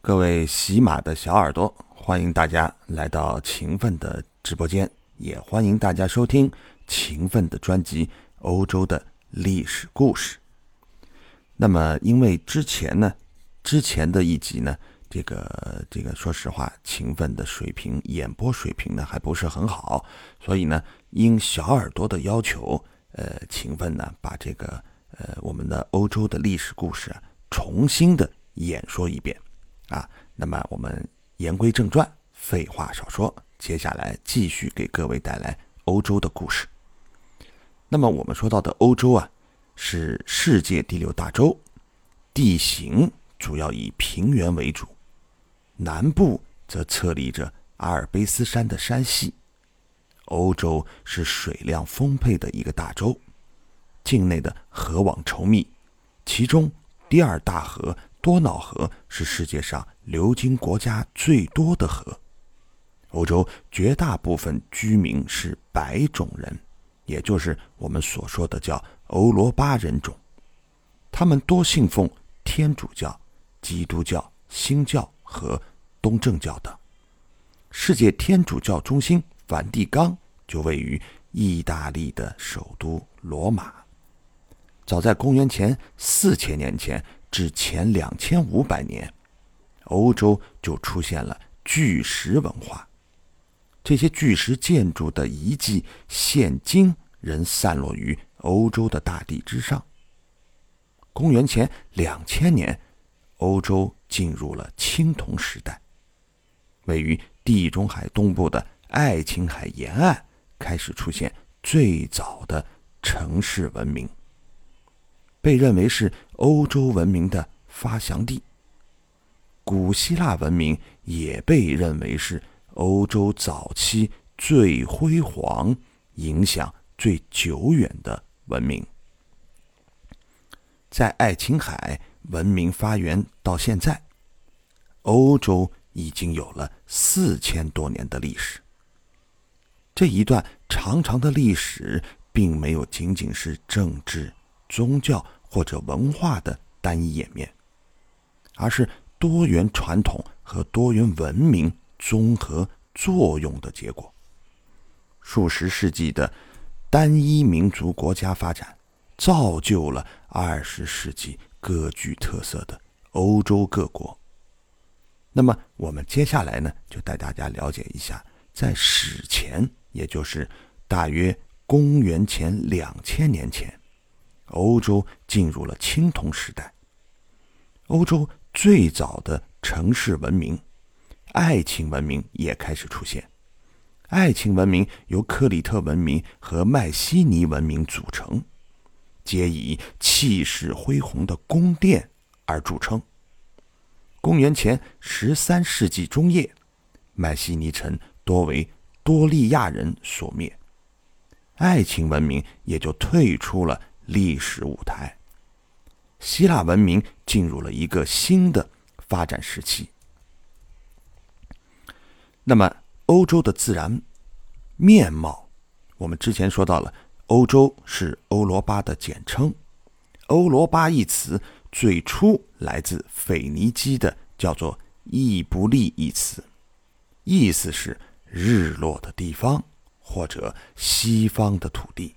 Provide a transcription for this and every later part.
各位喜马的小耳朵，欢迎大家来到勤奋的直播间，也欢迎大家收听勤奋的专辑《欧洲的历史故事》。那么，因为之前呢，之前的一集呢，这个这个，说实话，勤奋的水平演播水平呢还不是很好，所以呢，因小耳朵的要求，呃，勤奋呢把这个呃我们的欧洲的历史故事啊重新的演说一遍。啊，那么我们言归正传，废话少说，接下来继续给各位带来欧洲的故事。那么我们说到的欧洲啊，是世界第六大洲，地形主要以平原为主，南部则侧立着阿尔卑斯山的山系。欧洲是水量丰沛的一个大洲，境内的河网稠密，其中第二大河。多瑙河是世界上流经国家最多的河。欧洲绝大部分居民是白种人，也就是我们所说的叫欧罗巴人种。他们多信奉天主教、基督教、新教和东正教等。世界天主教中心梵蒂冈就位于意大利的首都罗马。早在公元前四千年前。至前两千五百年，欧洲就出现了巨石文化。这些巨石建筑的遗迹，现今仍散落于欧洲的大地之上。公元前两千年，欧洲进入了青铜时代。位于地中海东部的爱琴海沿岸，开始出现最早的城市文明。被认为是欧洲文明的发祥地。古希腊文明也被认为是欧洲早期最辉煌、影响最久远的文明。在爱琴海文明发源到现在，欧洲已经有了四千多年的历史。这一段长长的历史，并没有仅仅是政治、宗教。或者文化的单一演面，而是多元传统和多元文明综合作用的结果。数十世纪的单一民族国家发展，造就了二十世纪各具特色的欧洲各国。那么，我们接下来呢，就带大家了解一下，在史前，也就是大约公元前两千年前。欧洲进入了青铜时代。欧洲最早的城市文明——爱情文明也开始出现。爱情文明由克里特文明和迈锡尼文明组成，皆以气势恢宏的宫殿而著称。公元前十三世纪中叶，迈锡尼城多为多利亚人所灭，爱情文明也就退出了。历史舞台，希腊文明进入了一个新的发展时期。那么，欧洲的自然面貌，我们之前说到了，欧洲是欧罗巴的简称。欧罗巴一词最初来自腓尼基的叫做“伊不利”一词，意思是日落的地方或者西方的土地。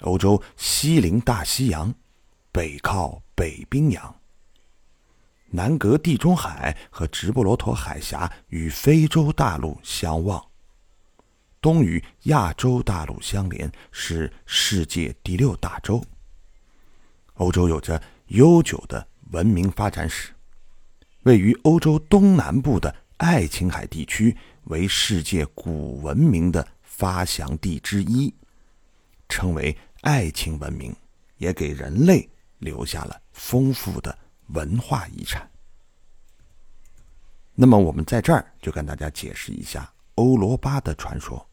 欧洲西临大西洋，北靠北冰洋，南隔地中海和直布罗陀海峡与非洲大陆相望，东与亚洲大陆相连，是世界第六大洲。欧洲有着悠久的文明发展史，位于欧洲东南部的爱琴海地区为世界古文明的发祥地之一，称为。爱情文明也给人类留下了丰富的文化遗产。那么，我们在这儿就跟大家解释一下欧罗巴的传说。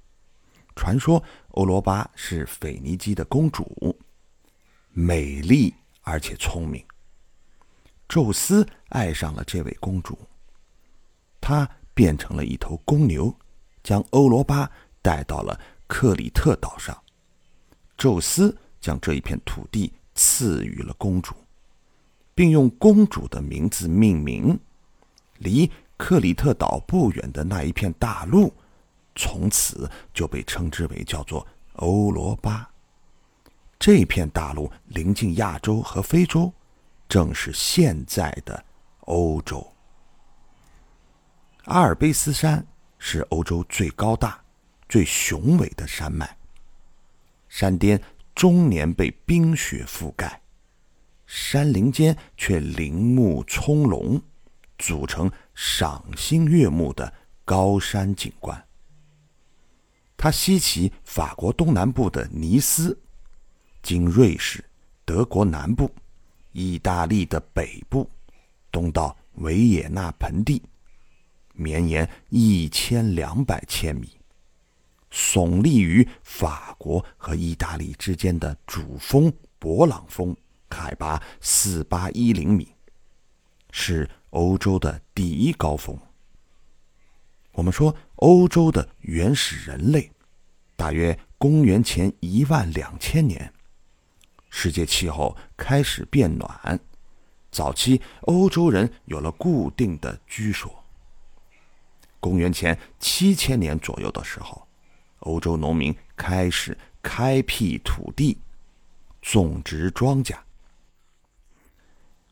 传说欧罗巴是腓尼基的公主，美丽而且聪明。宙斯爱上了这位公主，他变成了一头公牛，将欧罗巴带到了克里特岛上。宙斯将这一片土地赐予了公主，并用公主的名字命名，离克里特岛不远的那一片大陆，从此就被称之为叫做欧罗巴。这片大陆临近亚洲和非洲，正是现在的欧洲。阿尔卑斯山是欧洲最高大、最雄伟的山脉，山巅终年被冰雪覆盖，山林间却林木葱茏，组成赏心悦目的高山景观。它西起法国东南部的尼斯。经瑞士、德国南部、意大利的北部，东到维也纳盆地，绵延一千两百千米，耸立于法国和意大利之间的主峰勃朗峰，海拔四八一零米，是欧洲的第一高峰。我们说，欧洲的原始人类，大约公元前一万两千年。世界气候开始变暖，早期欧洲人有了固定的居所。公元前七千年左右的时候，欧洲农民开始开辟土地，种植庄稼。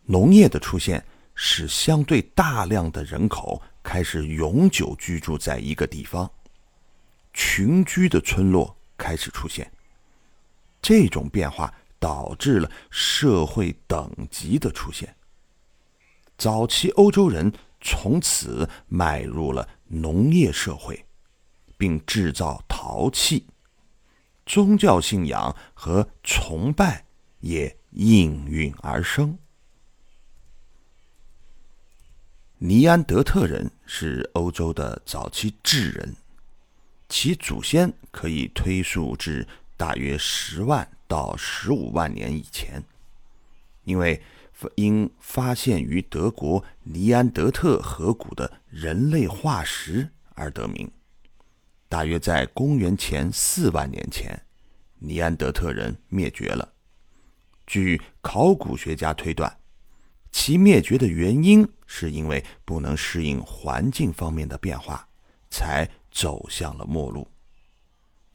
农业的出现使相对大量的人口开始永久居住在一个地方，群居的村落开始出现。这种变化。导致了社会等级的出现。早期欧洲人从此迈入了农业社会，并制造陶器，宗教信仰和崇拜也应运而生。尼安德特人是欧洲的早期智人，其祖先可以推溯至大约十万。到十五万年以前，因为因发现于德国尼安德特河谷的人类化石而得名。大约在公元前四万年前，尼安德特人灭绝了。据考古学家推断，其灭绝的原因是因为不能适应环境方面的变化，才走向了末路。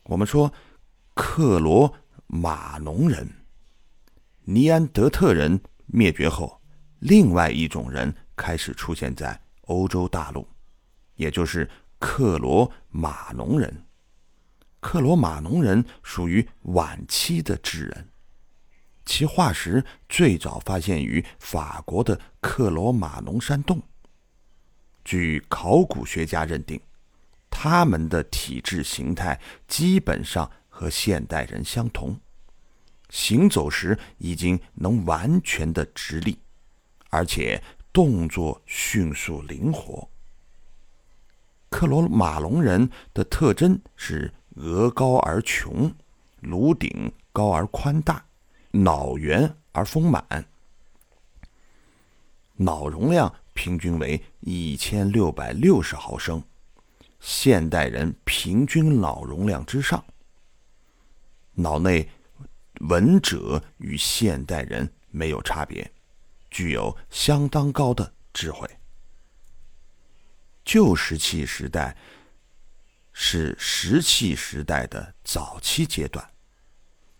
我们说，克罗。马农人、尼安德特人灭绝后，另外一种人开始出现在欧洲大陆，也就是克罗马农人。克罗马农人属于晚期的智人，其化石最早发现于法国的克罗马农山洞。据考古学家认定，他们的体质形态基本上和现代人相同。行走时已经能完全的直立，而且动作迅速灵活。克罗马龙人的特征是额高而穹，颅顶高而宽大，脑圆而丰满，脑容量平均为一千六百六十毫升，现代人平均脑容量之上，脑内。文者与现代人没有差别，具有相当高的智慧。旧石器时代是石器时代的早期阶段，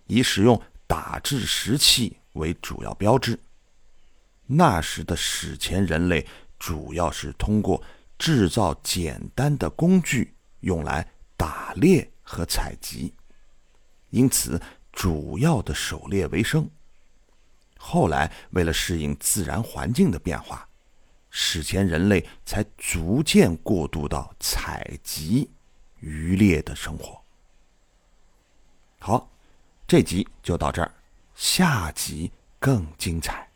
以使用打制石器为主要标志。那时的史前人类主要是通过制造简单的工具用来打猎和采集，因此。主要的狩猎为生。后来，为了适应自然环境的变化，史前人类才逐渐过渡到采集、渔猎的生活。好，这集就到这儿，下集更精彩。